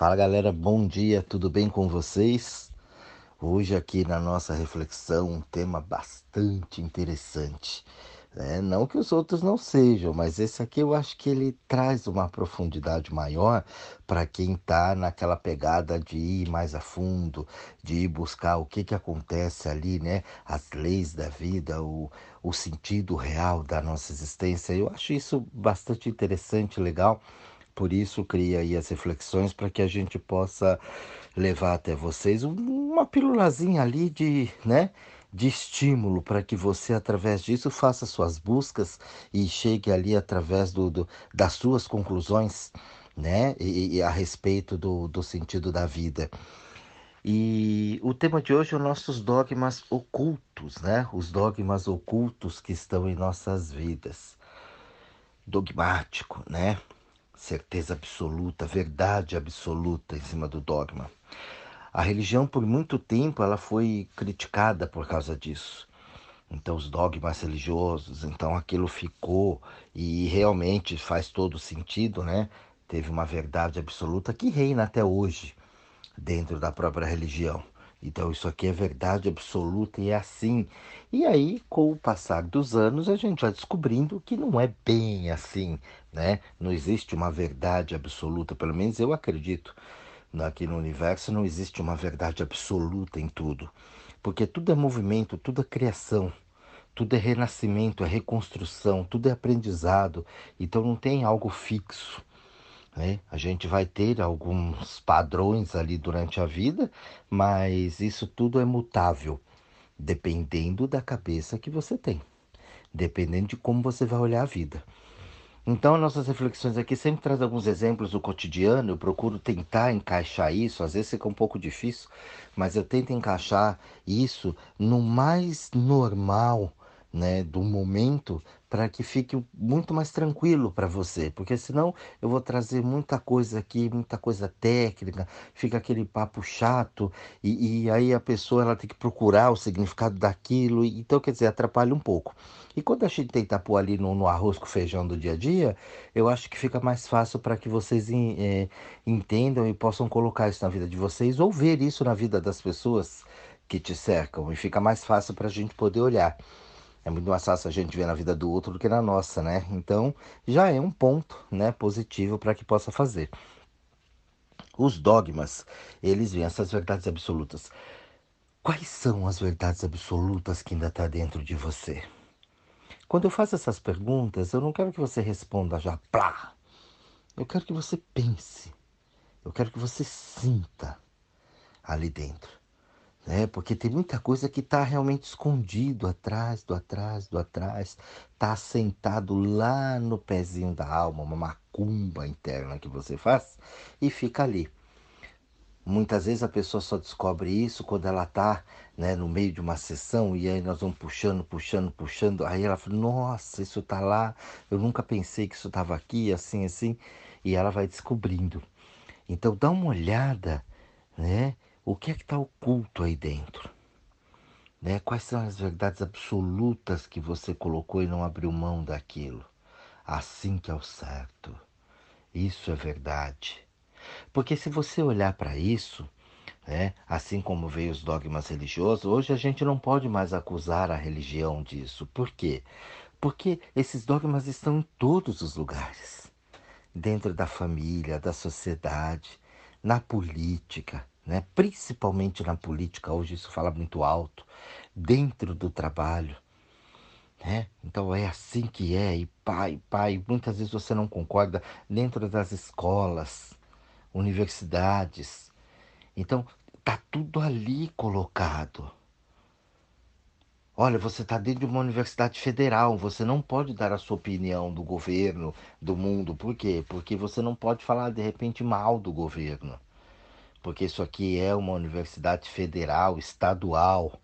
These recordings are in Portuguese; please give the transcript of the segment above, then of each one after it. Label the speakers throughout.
Speaker 1: Fala galera, bom dia, tudo bem com vocês? Hoje aqui na nossa reflexão um tema bastante interessante. Né? Não que os outros não sejam, mas esse aqui eu acho que ele traz uma profundidade maior para quem está naquela pegada de ir mais a fundo, de ir buscar o que, que acontece ali, né? As leis da vida, o, o sentido real da nossa existência. Eu acho isso bastante interessante, legal por isso cria aí as reflexões para que a gente possa levar até vocês uma pílulazinha ali de, né, de estímulo para que você através disso faça suas buscas e chegue ali através do, do das suas conclusões, né, e, e a respeito do, do sentido da vida. E o tema de hoje é os nossos dogmas ocultos, né? Os dogmas ocultos que estão em nossas vidas. Dogmático, né? Certeza absoluta, verdade absoluta em cima do dogma. A religião por muito tempo ela foi criticada por causa disso. Então os dogmas religiosos, então aquilo ficou e realmente faz todo sentido, né? Teve uma verdade absoluta que reina até hoje dentro da própria religião. Então isso aqui é verdade absoluta e é assim. E aí, com o passar dos anos, a gente vai descobrindo que não é bem assim, né? Não existe uma verdade absoluta, pelo menos eu acredito. Aqui no universo não existe uma verdade absoluta em tudo. Porque tudo é movimento, tudo é criação, tudo é renascimento, é reconstrução, tudo é aprendizado. Então não tem algo fixo. Né? A gente vai ter alguns padrões ali durante a vida, mas isso tudo é mutável, dependendo da cabeça que você tem, dependendo de como você vai olhar a vida. Então, nossas reflexões aqui sempre trazem alguns exemplos do cotidiano. Eu procuro tentar encaixar isso, às vezes fica um pouco difícil, mas eu tento encaixar isso no mais normal né, do momento para que fique muito mais tranquilo para você, porque senão eu vou trazer muita coisa aqui, muita coisa técnica, fica aquele papo chato e, e aí a pessoa ela tem que procurar o significado daquilo, então quer dizer, atrapalha um pouco. E quando a gente tenta pôr ali no, no arroz com feijão do dia a dia, eu acho que fica mais fácil para que vocês é, entendam e possam colocar isso na vida de vocês ou ver isso na vida das pessoas que te cercam e fica mais fácil para a gente poder olhar. É muito mais fácil a gente ver na vida do outro do que na nossa, né? Então, já é um ponto, né, positivo para que possa fazer. Os dogmas, eles vêm essas verdades absolutas. Quais são as verdades absolutas que ainda está dentro de você? Quando eu faço essas perguntas, eu não quero que você responda já plá. Eu quero que você pense. Eu quero que você sinta ali dentro né? Porque tem muita coisa que está realmente escondido atrás, do atrás, do atrás, está sentado lá no pezinho da alma, uma macumba interna que você faz e fica ali. Muitas vezes a pessoa só descobre isso quando ela está né, no meio de uma sessão e aí nós vamos puxando, puxando, puxando. Aí ela fala: Nossa, isso está lá, eu nunca pensei que isso estava aqui, assim, assim. E ela vai descobrindo. Então dá uma olhada, né? O que é que está oculto aí dentro? Né? Quais são as verdades absolutas que você colocou e não abriu mão daquilo? Assim que é o certo. Isso é verdade. Porque se você olhar para isso, né, assim como veio os dogmas religiosos, hoje a gente não pode mais acusar a religião disso. Por quê? Porque esses dogmas estão em todos os lugares dentro da família, da sociedade, na política, né? principalmente na política, hoje isso fala muito alto, dentro do trabalho. Né? Então é assim que é, e pai, pai, muitas vezes você não concorda dentro das escolas, universidades. Então tá tudo ali colocado. Olha, você está dentro de uma universidade federal, você não pode dar a sua opinião do governo, do mundo. Por quê? Porque você não pode falar de repente mal do governo porque isso aqui é uma universidade federal, estadual,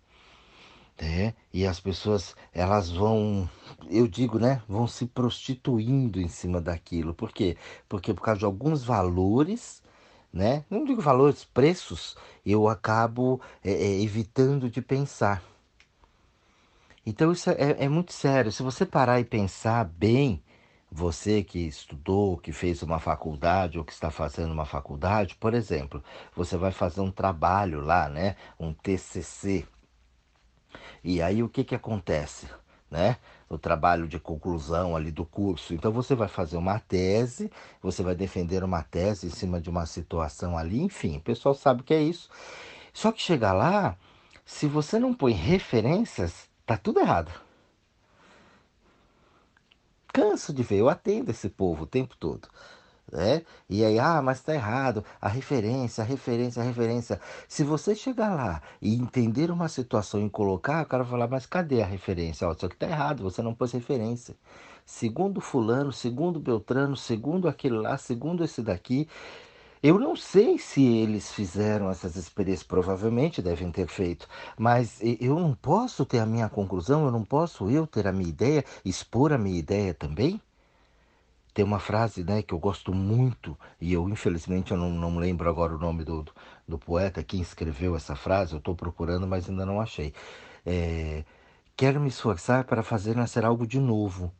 Speaker 1: né? E as pessoas, elas vão, eu digo, né, vão se prostituindo em cima daquilo. Por quê? Porque por causa de alguns valores, né? Não digo valores, preços, eu acabo é, é, evitando de pensar. Então isso é, é muito sério. Se você parar e pensar bem, Você que estudou, que fez uma faculdade ou que está fazendo uma faculdade, por exemplo, você vai fazer um trabalho lá, né? Um TCC. E aí o que que acontece, né? O trabalho de conclusão ali do curso. Então você vai fazer uma tese, você vai defender uma tese em cima de uma situação ali, enfim, o pessoal sabe que é isso. Só que chegar lá, se você não põe referências, tá tudo errado canso de ver, eu atendo esse povo o tempo todo. Né? E aí, ah, mas está errado. A referência, a referência, a referência. Se você chegar lá e entender uma situação e colocar, o cara vai falar, mas cadê a referência? Ó, isso aqui está errado, você não pôs referência. Segundo fulano, segundo Beltrano, segundo aquele lá, segundo esse daqui, eu não sei se eles fizeram essas experiências, provavelmente devem ter feito, mas eu não posso ter a minha conclusão, eu não posso eu ter a minha ideia, expor a minha ideia também? Tem uma frase né, que eu gosto muito, e eu infelizmente eu não, não lembro agora o nome do, do poeta, quem escreveu essa frase, eu estou procurando, mas ainda não achei. É, Quero me esforçar para fazer nascer algo de novo,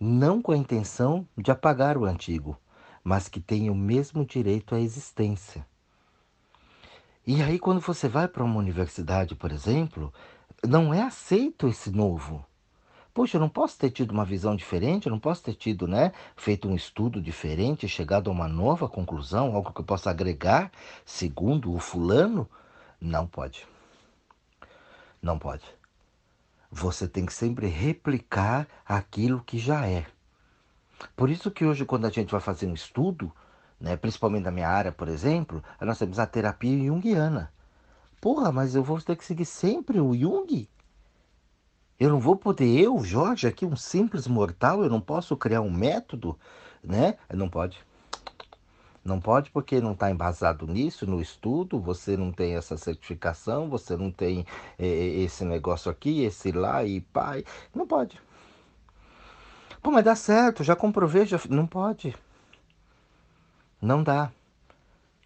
Speaker 1: não com a intenção de apagar o antigo mas que tem o mesmo direito à existência. E aí, quando você vai para uma universidade, por exemplo, não é aceito esse novo. Poxa, eu não posso ter tido uma visão diferente, eu não posso ter tido, né, feito um estudo diferente, chegado a uma nova conclusão, algo que eu possa agregar, segundo o fulano? Não pode. Não pode. Você tem que sempre replicar aquilo que já é. Por isso que hoje, quando a gente vai fazer um estudo, né, principalmente na minha área, por exemplo, nós temos a terapia junguiana. Porra, mas eu vou ter que seguir sempre o Jung? Eu não vou poder, eu, Jorge, aqui, um simples mortal, eu não posso criar um método, né? Não pode. Não pode porque não está embasado nisso, no estudo, você não tem essa certificação, você não tem eh, esse negócio aqui, esse lá e pai. Não pode. Pô, mas dá certo, já comprovei, já. Não pode. Não dá.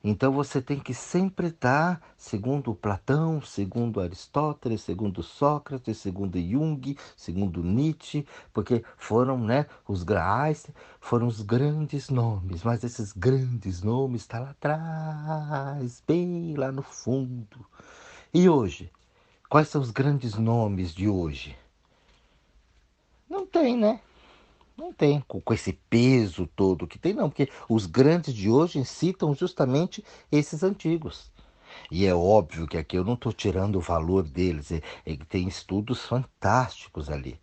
Speaker 1: Então você tem que sempre estar, segundo Platão, segundo Aristóteles, segundo Sócrates, segundo Jung, segundo Nietzsche, porque foram, né, os graais, foram os grandes nomes, mas esses grandes nomes estão tá lá atrás, bem lá no fundo. E hoje, quais são os grandes nomes de hoje? Não tem, né? Não tem, com, com esse peso todo que tem, não, porque os grandes de hoje citam justamente esses antigos. E é óbvio que aqui eu não estou tirando o valor deles, é, é tem estudos fantásticos ali.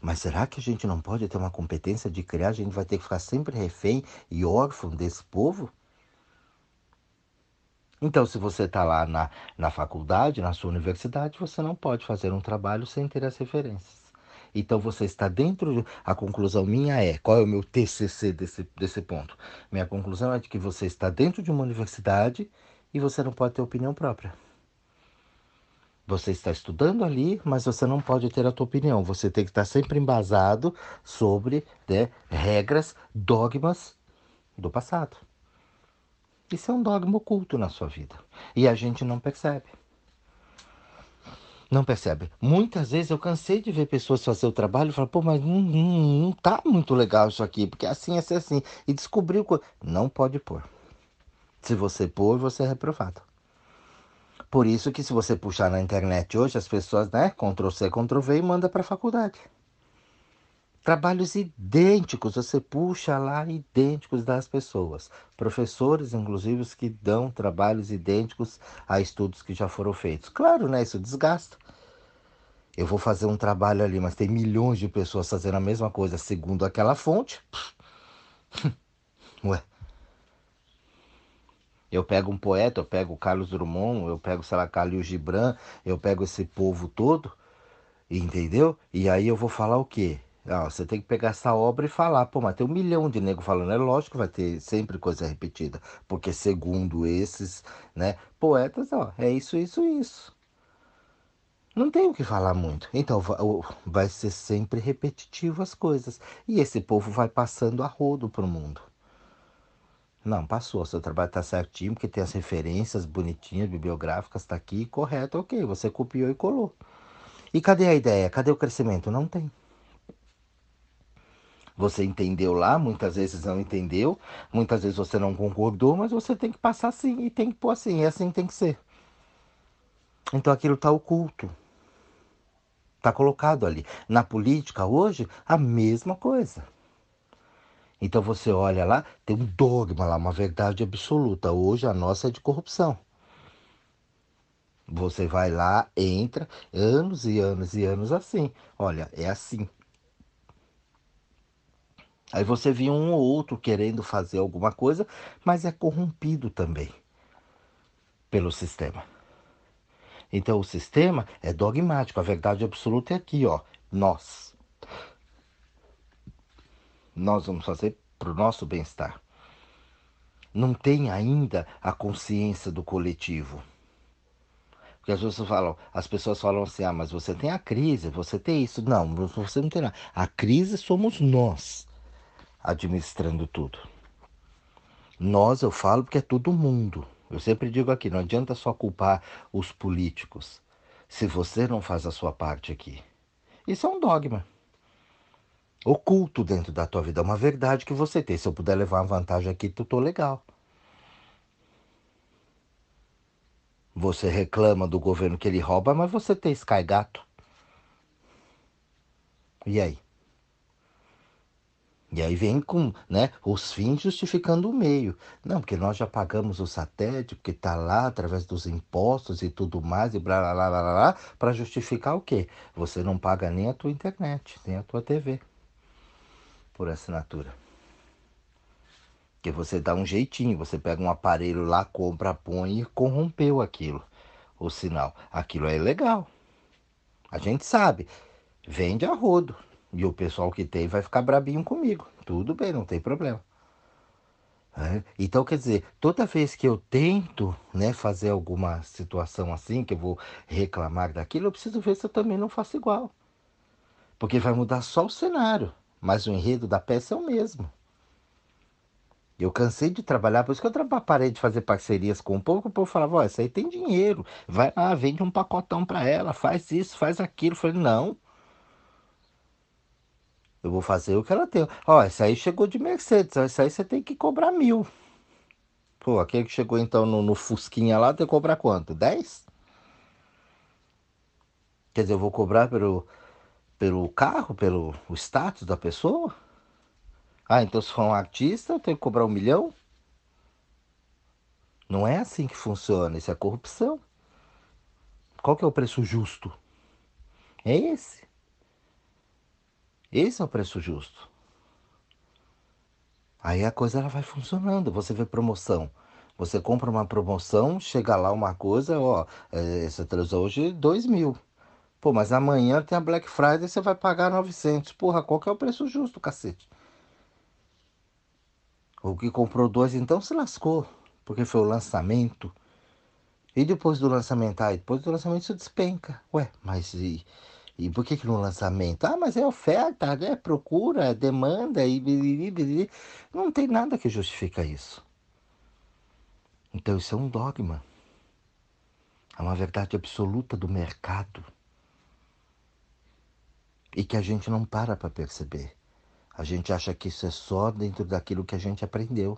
Speaker 1: Mas será que a gente não pode ter uma competência de criar? A gente vai ter que ficar sempre refém e órfão desse povo? Então, se você está lá na, na faculdade, na sua universidade, você não pode fazer um trabalho sem ter as referências. Então você está dentro. A conclusão minha é: qual é o meu TCC desse, desse ponto? Minha conclusão é de que você está dentro de uma universidade e você não pode ter opinião própria. Você está estudando ali, mas você não pode ter a tua opinião. Você tem que estar sempre embasado sobre né, regras, dogmas do passado. Isso é um dogma oculto na sua vida. E a gente não percebe. Não percebe? Muitas vezes eu cansei de ver pessoas fazer o trabalho e falar, pô, mas não, não, não tá muito legal isso aqui, porque assim, assim, assim. E descobriu que não pode pôr. Se você pôr, você é reprovado. Por isso que se você puxar na internet hoje, as pessoas, né, Ctrl C, Ctrl V e manda para a faculdade. Trabalhos idênticos, você puxa lá idênticos das pessoas. Professores, inclusive, que dão trabalhos idênticos a estudos que já foram feitos. Claro, né? Isso desgasta. Eu vou fazer um trabalho ali, mas tem milhões de pessoas fazendo a mesma coisa segundo aquela fonte. Ué. Eu pego um poeta, eu pego o Carlos Drummond, eu pego, sei lá, Khalil Gibran, eu pego esse povo todo, entendeu? E aí eu vou falar o quê? Você tem que pegar essa obra e falar, pô, mas tem um milhão de nego falando, é lógico que vai ter sempre coisa repetida, porque segundo esses, né, poetas, ó, é isso, isso, isso. Não tem o que falar muito. Então vai ser sempre repetitivo as coisas. E esse povo vai passando a rodo pro mundo. Não, passou. Seu trabalho está certinho, porque tem as referências bonitinhas, bibliográficas, está aqui, correto, ok. Você copiou e colou. E cadê a ideia? Cadê o crescimento? Não tem. Você entendeu lá, muitas vezes não entendeu, muitas vezes você não concordou, mas você tem que passar assim e tem que pôr assim, e assim tem que ser. Então aquilo está oculto. Está colocado ali. Na política hoje, a mesma coisa. Então você olha lá, tem um dogma lá, uma verdade absoluta. Hoje a nossa é de corrupção. Você vai lá, entra, anos e anos e anos assim. Olha, é assim. Aí você vê um ou outro querendo fazer alguma coisa, mas é corrompido também pelo sistema. Então o sistema é dogmático, a verdade absoluta é aqui, ó, nós nós vamos fazer para o nosso bem-estar. Não tem ainda a consciência do coletivo. Porque as pessoas falam, as pessoas falam assim, ah, mas você tem a crise, você tem isso. Não, você não tem nada. A crise somos nós administrando tudo. Nós, eu falo porque é todo mundo. Eu sempre digo aqui, não adianta só culpar os políticos se você não faz a sua parte aqui. Isso é um dogma oculto dentro da tua vida, é uma verdade que você tem. Se eu puder levar uma vantagem aqui, tu tô legal. Você reclama do governo que ele rouba, mas você tem Sky Gato. E aí? E aí vem com né, os fins justificando o meio. Não, porque nós já pagamos o satélite, porque está lá através dos impostos e tudo mais, e blá blá blá blá blá, para justificar o quê? Você não paga nem a tua internet, nem a tua TV por assinatura. Que você dá um jeitinho, você pega um aparelho lá, compra, põe e corrompeu aquilo, o sinal. Aquilo é ilegal. A gente sabe. Vende a rodo. E o pessoal que tem vai ficar brabinho comigo. Tudo bem, não tem problema. É. Então, quer dizer, toda vez que eu tento né, fazer alguma situação assim, que eu vou reclamar daquilo, eu preciso ver se eu também não faço igual. Porque vai mudar só o cenário mas o enredo da peça é o mesmo. Eu cansei de trabalhar, por isso que eu parei de fazer parcerias com o povo, o povo falava, essa aí tem dinheiro, vai lá, vende um pacotão para ela, faz isso, faz aquilo. Eu falei, não. Eu vou fazer o que ela tem. Ó, essa aí chegou de Mercedes, essa aí você tem que cobrar mil. Pô, aquele que chegou então no, no Fusquinha lá, tem que cobrar quanto? Dez? Quer dizer, eu vou cobrar pelo pelo carro, pelo o status da pessoa? Ah, então se for um artista, eu tenho que cobrar um milhão? Não é assim que funciona, isso é corrupção. Qual que é o preço justo? É esse. Esse é o preço justo. Aí a coisa ela vai funcionando. Você vê promoção. Você compra uma promoção, chega lá uma coisa, ó, é, essa televisão hoje, dois mil. Pô, mas amanhã tem a Black Friday e você vai pagar 900. Porra, qual que é o preço justo, cacete? O que comprou dois então se lascou, porque foi o lançamento. E depois do lançamento, ah, depois do lançamento isso despenca. Ué, mas e, e por que que no lançamento? Ah, mas é oferta, é procura, é demanda e não tem nada que justifica isso. Então isso é um dogma. É uma verdade absoluta do mercado e que a gente não para para perceber. A gente acha que isso é só dentro daquilo que a gente aprendeu.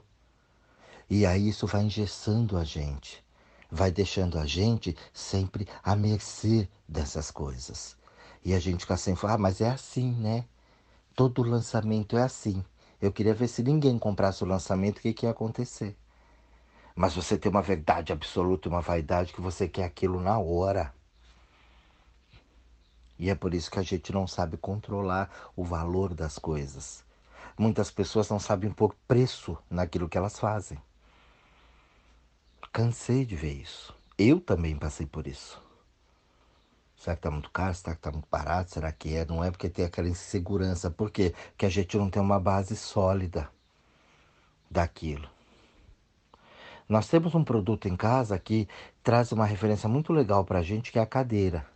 Speaker 1: E aí isso vai engessando a gente, vai deixando a gente sempre à mercê dessas coisas. E a gente fica sempre, ah, mas é assim, né? Todo lançamento é assim. Eu queria ver se ninguém comprasse o lançamento, o que, que ia acontecer. Mas você tem uma verdade absoluta, uma vaidade que você quer aquilo na hora. E é por isso que a gente não sabe controlar o valor das coisas. Muitas pessoas não sabem pôr preço naquilo que elas fazem. Cansei de ver isso. Eu também passei por isso. Será que está muito caro? Será que está muito barato? Será que é? Não é porque tem aquela insegurança. Por quê? Porque a gente não tem uma base sólida daquilo. Nós temos um produto em casa que traz uma referência muito legal para a gente, que é a cadeira.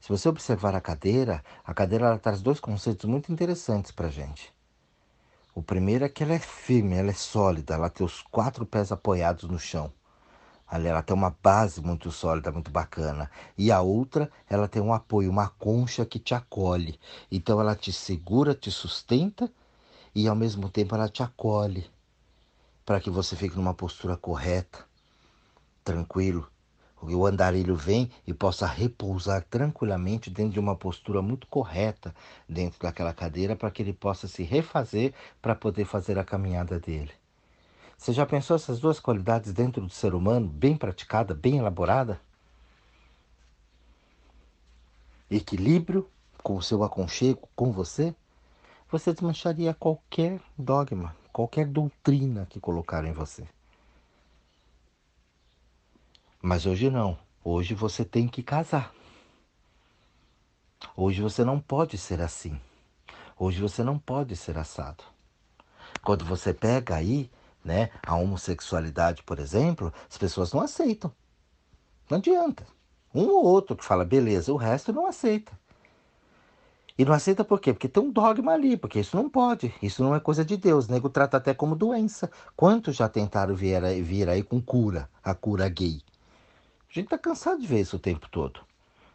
Speaker 1: Se você observar a cadeira, a cadeira traz dois conceitos muito interessantes para a gente. O primeiro é que ela é firme, ela é sólida, ela tem os quatro pés apoiados no chão. Ali ela tem uma base muito sólida, muito bacana. E a outra, ela tem um apoio, uma concha que te acolhe. Então ela te segura, te sustenta e ao mesmo tempo ela te acolhe para que você fique numa postura correta, tranquilo. O andarilho vem e possa repousar tranquilamente dentro de uma postura muito correta dentro daquela cadeira para que ele possa se refazer para poder fazer a caminhada dele. Você já pensou essas duas qualidades dentro do ser humano, bem praticada, bem elaborada? Equilíbrio com o seu aconchego com você? Você desmancharia qualquer dogma, qualquer doutrina que colocaram em você. Mas hoje não. Hoje você tem que casar. Hoje você não pode ser assim. Hoje você não pode ser assado. Quando você pega aí, né, a homossexualidade, por exemplo, as pessoas não aceitam. Não adianta. Um ou outro que fala beleza, o resto não aceita. E não aceita por quê? Porque tem um dogma ali, porque isso não pode, isso não é coisa de Deus. O nego trata até como doença. Quantos já tentaram vir, vir aí com cura, a cura gay? A gente tá cansado de ver isso o tempo todo.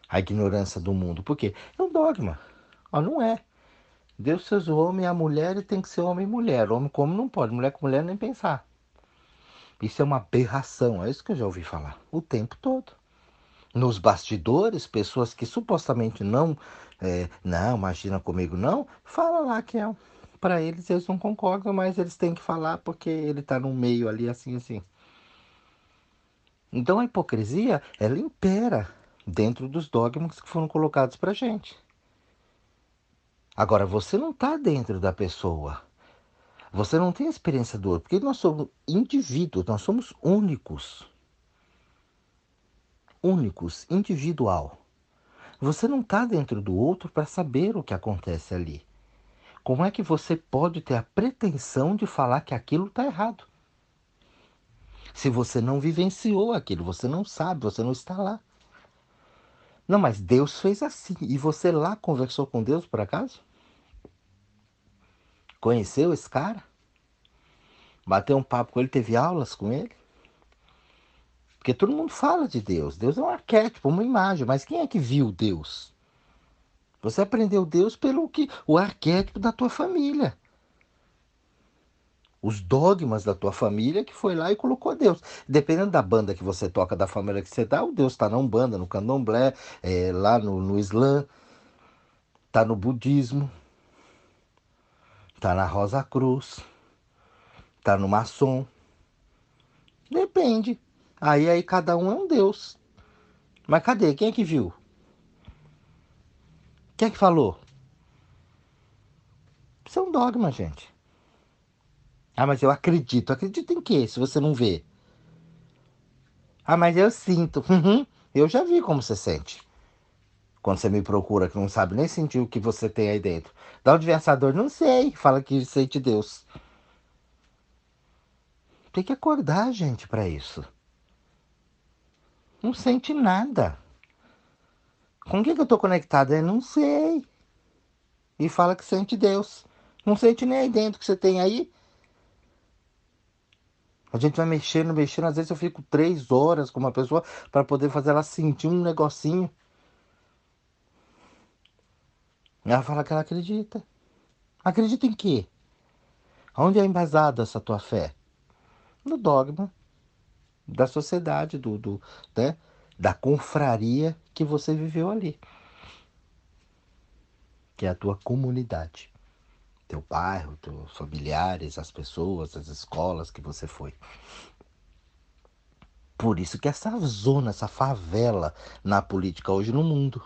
Speaker 1: A ignorância do mundo. Por quê? É um dogma. Ó, não é. Deus fez o homem e a mulher e tem que ser homem e mulher. Homem como não pode, mulher com mulher nem pensar. Isso é uma aberração, é isso que eu já ouvi falar o tempo todo. Nos bastidores, pessoas que supostamente não, é, não, imagina comigo não, fala lá que é. Para eles, eles não concordam, mas eles têm que falar porque ele está no meio ali, assim, assim. Então a hipocrisia, ela impera dentro dos dogmas que foram colocados para gente. Agora, você não está dentro da pessoa. Você não tem a experiência do outro, porque nós somos indivíduos, nós somos únicos. Únicos, individual. Você não está dentro do outro para saber o que acontece ali. Como é que você pode ter a pretensão de falar que aquilo está errado? Se você não vivenciou aquilo, você não sabe, você não está lá. Não, mas Deus fez assim. E você lá conversou com Deus por acaso? Conheceu esse cara? Bateu um papo com ele, teve aulas com ele? Porque todo mundo fala de Deus. Deus é um arquétipo, uma imagem, mas quem é que viu Deus? Você aprendeu Deus pelo que o arquétipo da tua família os dogmas da tua família que foi lá e colocou Deus. Dependendo da banda que você toca, da família que você dá, o Deus está na Umbanda, no Candomblé, é, lá no, no Islã, está no budismo, está na Rosa Cruz, está no maçom. Depende. Aí, aí cada um é um Deus. Mas cadê? Quem é que viu? Quem é que falou? Isso é um dogma, gente. Ah, mas eu acredito. Acredito em quê, se você não vê? Ah, mas eu sinto. Uhum. Eu já vi como você sente. Quando você me procura, que não sabe nem sentir o que você tem aí dentro. Da onde vem essa dor? Não sei. Fala que sente Deus. Tem que acordar, gente, para isso. Não sente nada. Com quem que eu tô conectado? Eu não sei. E fala que sente Deus. Não sente nem aí dentro que você tem aí. A gente vai mexendo, mexendo. Às vezes eu fico três horas com uma pessoa para poder fazer ela sentir um negocinho. Ela fala que ela acredita. Acredita em quê? Onde é embasada essa tua fé? No dogma da sociedade, do, do, né? da confraria que você viveu ali. Que é a tua comunidade teu bairro, teus familiares, as pessoas, as escolas que você foi. Por isso que essa zona, essa favela na política hoje no mundo.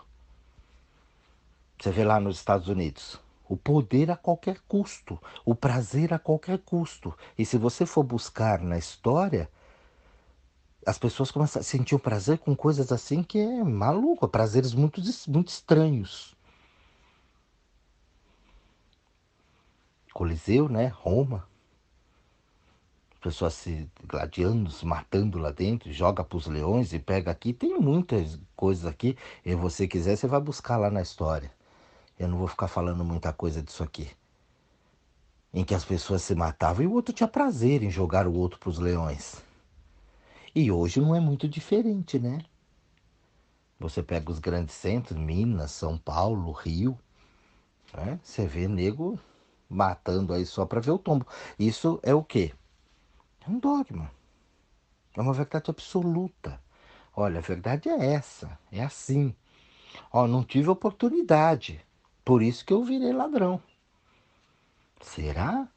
Speaker 1: Você vê lá nos Estados Unidos, o poder a qualquer custo, o prazer a qualquer custo. E se você for buscar na história, as pessoas começam a sentir o prazer com coisas assim que é maluco, prazeres muito, muito estranhos. Coliseu, né? Roma. Pessoas se gladiando, se matando lá dentro, joga para os leões e pega aqui. Tem muitas coisas aqui. E você quiser, você vai buscar lá na história. Eu não vou ficar falando muita coisa disso aqui. Em que as pessoas se matavam e o outro tinha prazer em jogar o outro para os leões. E hoje não é muito diferente, né? Você pega os grandes centros, Minas, São Paulo, Rio, né? você vê nego matando aí só para ver o tombo. Isso é o quê? É um dogma. É uma verdade absoluta. Olha, a verdade é essa, é assim. Ó, não tive oportunidade, por isso que eu virei ladrão. Será?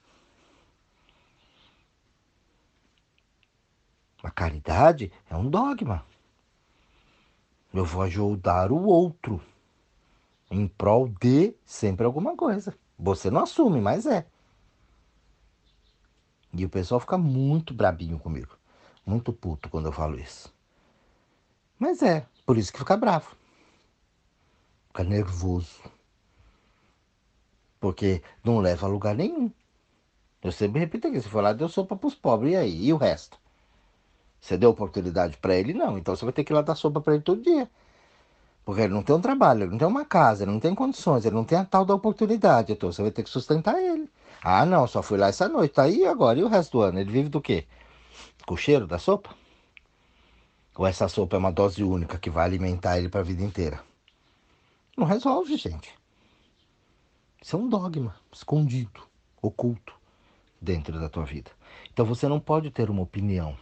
Speaker 1: A caridade é um dogma. Eu vou ajudar o outro em prol de sempre alguma coisa. Você não assume, mas é. E o pessoal fica muito brabinho comigo. Muito puto quando eu falo isso. Mas é, por isso que fica bravo. Fica nervoso. Porque não leva a lugar nenhum. Eu sempre repito aqui, se for lá, deu sopa para os pobres. E aí? E o resto? Você deu oportunidade para ele? Não. Então você vai ter que ir lá dar sopa para ele todo dia. Porque ele não tem um trabalho, ele não tem uma casa, ele não tem condições, ele não tem a tal da oportunidade. Então você vai ter que sustentar ele. Ah, não, só fui lá essa noite. Tá aí agora. E o resto do ano? Ele vive do quê? Com o cheiro da sopa? Ou essa sopa é uma dose única que vai alimentar ele para a vida inteira? Não resolve, gente. Isso é um dogma escondido, oculto dentro da tua vida. Então você não pode ter uma opinião.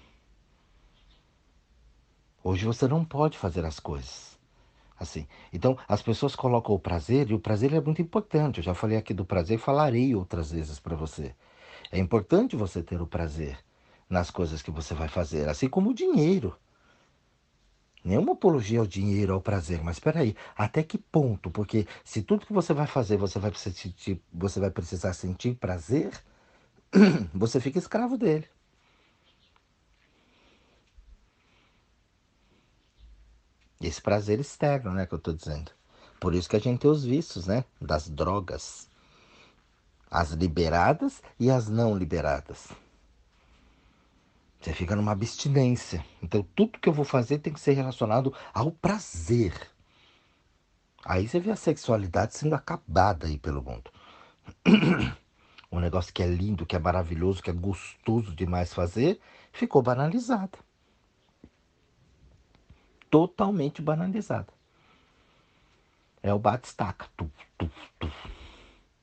Speaker 1: Hoje você não pode fazer as coisas assim. Então as pessoas colocam o prazer e o prazer é muito importante. Eu já falei aqui do prazer e falarei outras vezes para você. É importante você ter o prazer nas coisas que você vai fazer, assim como o dinheiro. Nenhuma apologia ao dinheiro, ao prazer, mas espera aí, até que ponto? Porque se tudo que você vai fazer você vai, sentir, você vai precisar sentir prazer, você fica escravo dele. Esse prazer externo, né, que eu estou dizendo. Por isso que a gente tem os vícios, né, das drogas. As liberadas e as não liberadas. Você fica numa abstinência. Então tudo que eu vou fazer tem que ser relacionado ao prazer. Aí você vê a sexualidade sendo acabada aí pelo mundo. um negócio que é lindo, que é maravilhoso, que é gostoso demais fazer, ficou banalizado. Totalmente banalizado. É o bate-estaca.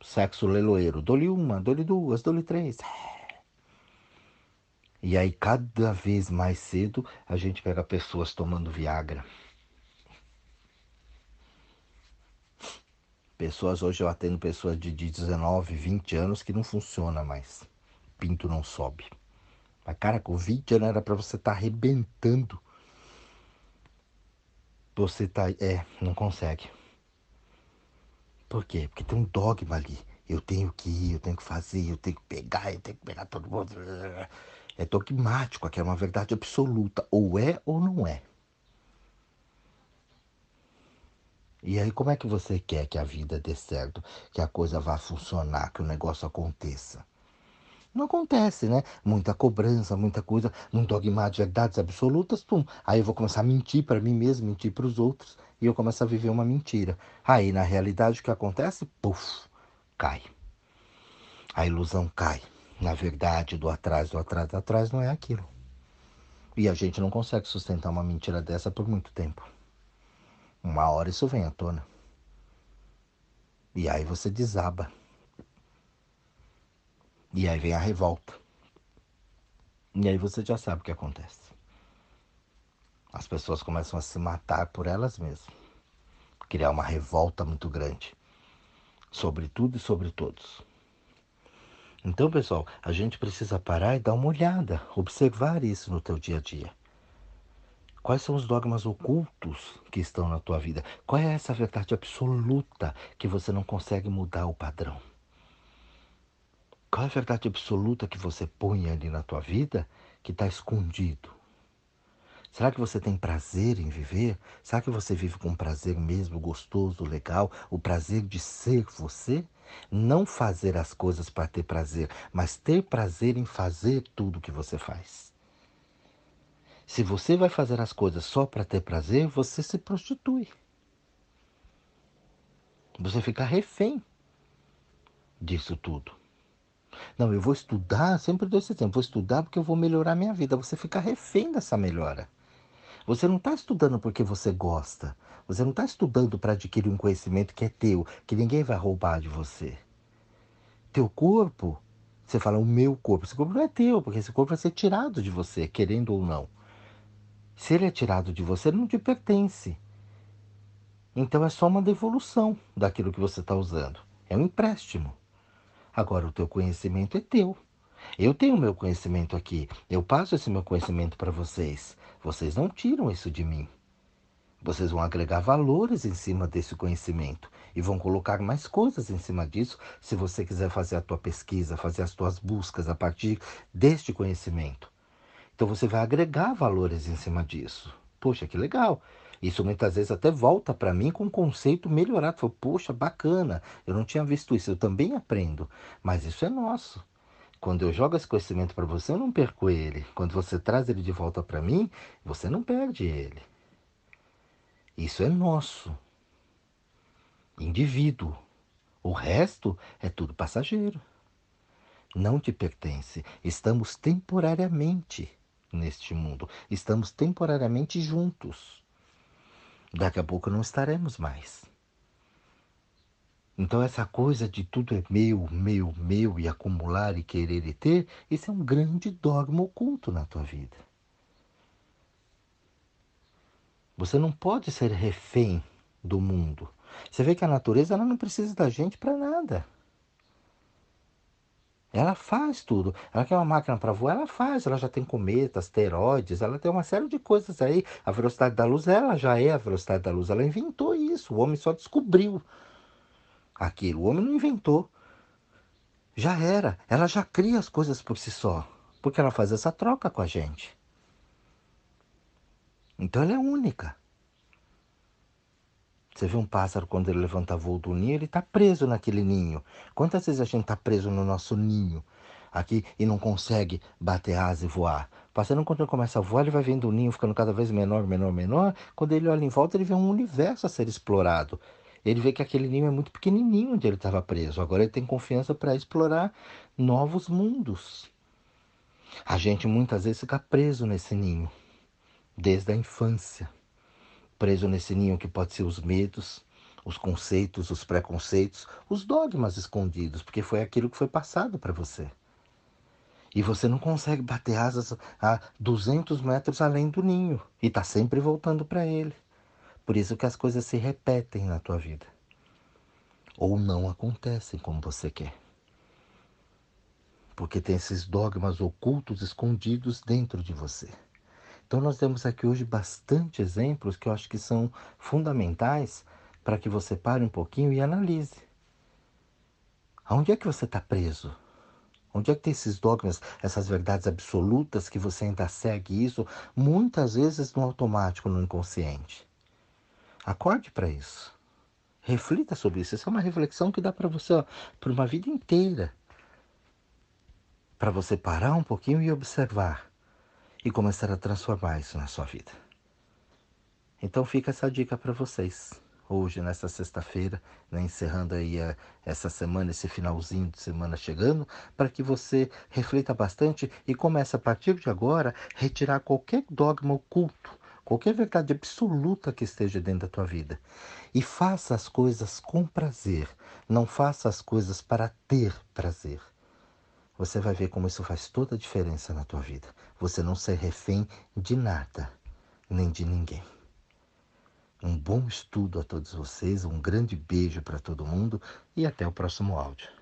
Speaker 1: Sexo leloeiro. Dou-lhe uma, dou-lhe duas, dou-lhe três. E aí, cada vez mais cedo, a gente pega pessoas tomando Viagra. Pessoas, hoje eu atendo pessoas de 19, 20 anos que não funciona mais. Pinto não sobe. Mas, cara, com 20 anos era para você estar tá arrebentando. Você tá. É, não consegue. Por quê? Porque tem um dogma ali. Eu tenho que ir, eu tenho que fazer, eu tenho que pegar, eu tenho que pegar todo mundo. É dogmático, aqui é uma verdade absoluta. Ou é ou não é. E aí, como é que você quer que a vida dê certo, que a coisa vá funcionar, que o negócio aconteça? Não acontece, né? Muita cobrança, muita coisa, um dogma de verdades absolutas, pum. Aí eu vou começar a mentir para mim mesmo, mentir para os outros, e eu começo a viver uma mentira. Aí, na realidade, o que acontece? Puf, cai. A ilusão cai na verdade, do atrás, do atrás, do atrás não é aquilo. E a gente não consegue sustentar uma mentira dessa por muito tempo. Uma hora isso vem à tona. E aí você desaba. E aí vem a revolta. E aí você já sabe o que acontece. As pessoas começam a se matar por elas mesmas. Criar uma revolta muito grande. Sobre tudo e sobre todos. Então, pessoal, a gente precisa parar e dar uma olhada, observar isso no teu dia a dia. Quais são os dogmas ocultos que estão na tua vida? Qual é essa verdade absoluta que você não consegue mudar o padrão? Qual é a verdade absoluta que você põe ali na tua vida que está escondido? Será que você tem prazer em viver? Será que você vive com prazer mesmo, gostoso, legal? O prazer de ser você? Não fazer as coisas para ter prazer, mas ter prazer em fazer tudo o que você faz. Se você vai fazer as coisas só para ter prazer, você se prostitui. Você fica refém disso tudo. Não, eu vou estudar, sempre dou esse tempo, vou estudar porque eu vou melhorar minha vida. Você fica refém dessa melhora. Você não está estudando porque você gosta. Você não está estudando para adquirir um conhecimento que é teu, que ninguém vai roubar de você. Teu corpo, você fala o meu corpo, esse corpo não é teu, porque esse corpo vai ser tirado de você, querendo ou não. Se ele é tirado de você, ele não te pertence. Então é só uma devolução daquilo que você está usando. É um empréstimo. Agora o teu conhecimento é teu. Eu tenho meu conhecimento aqui. Eu passo esse meu conhecimento para vocês. Vocês não tiram isso de mim. Vocês vão agregar valores em cima desse conhecimento e vão colocar mais coisas em cima disso se você quiser fazer a tua pesquisa, fazer as tuas buscas a partir deste conhecimento. Então você vai agregar valores em cima disso. Poxa, que legal. Isso muitas vezes até volta para mim com um conceito melhorado. Poxa, bacana, eu não tinha visto isso, eu também aprendo. Mas isso é nosso. Quando eu jogo esse conhecimento para você, eu não perco ele. Quando você traz ele de volta para mim, você não perde ele. Isso é nosso. Indivíduo. O resto é tudo passageiro. Não te pertence. Estamos temporariamente neste mundo. Estamos temporariamente juntos. Daqui a pouco não estaremos mais. Então, essa coisa de tudo é meu, meu, meu, e acumular e querer e ter, isso é um grande dogma oculto na tua vida. Você não pode ser refém do mundo. Você vê que a natureza ela não precisa da gente para nada. Ela faz tudo. Ela quer uma máquina para voar, ela faz. Ela já tem cometas, asteroides, ela tem uma série de coisas aí. A velocidade da luz, ela já é a velocidade da luz. Ela inventou isso. O homem só descobriu aquilo. O homem não inventou. Já era. Ela já cria as coisas por si só. Porque ela faz essa troca com a gente. Então ela é única. Você vê um pássaro quando ele levanta voo do ninho, ele está preso naquele ninho. Quantas vezes a gente está preso no nosso ninho aqui e não consegue bater asa e voar? O pássaro, quando ele começa a voar, ele vai vendo o ninho ficando cada vez menor, menor, menor. Quando ele olha em volta, ele vê um universo a ser explorado. Ele vê que aquele ninho é muito pequenininho onde ele estava preso. Agora ele tem confiança para explorar novos mundos. A gente muitas vezes fica preso nesse ninho, desde a infância preso nesse ninho que pode ser os medos, os conceitos, os preconceitos, os dogmas escondidos, porque foi aquilo que foi passado para você. E você não consegue bater asas a 200 metros além do ninho e está sempre voltando para ele. Por isso que as coisas se repetem na tua vida. Ou não acontecem como você quer. Porque tem esses dogmas ocultos escondidos dentro de você. Então, nós temos aqui hoje bastante exemplos que eu acho que são fundamentais para que você pare um pouquinho e analise. Aonde é que você está preso? Onde é que tem esses dogmas, essas verdades absolutas que você ainda segue isso, muitas vezes no automático, no inconsciente? Acorde para isso. Reflita sobre isso. Essa é uma reflexão que dá para você por uma vida inteira. Para você parar um pouquinho e observar e começar a transformar isso na sua vida. Então fica essa dica para vocês. Hoje, nesta sexta-feira, né, encerrando aí a, essa semana, esse finalzinho de semana chegando, para que você reflita bastante e comece a partir de agora retirar qualquer dogma oculto, qualquer verdade absoluta que esteja dentro da tua vida. E faça as coisas com prazer, não faça as coisas para ter prazer você vai ver como isso faz toda a diferença na tua vida. Você não ser refém de nada, nem de ninguém. Um bom estudo a todos vocês, um grande beijo para todo mundo e até o próximo áudio.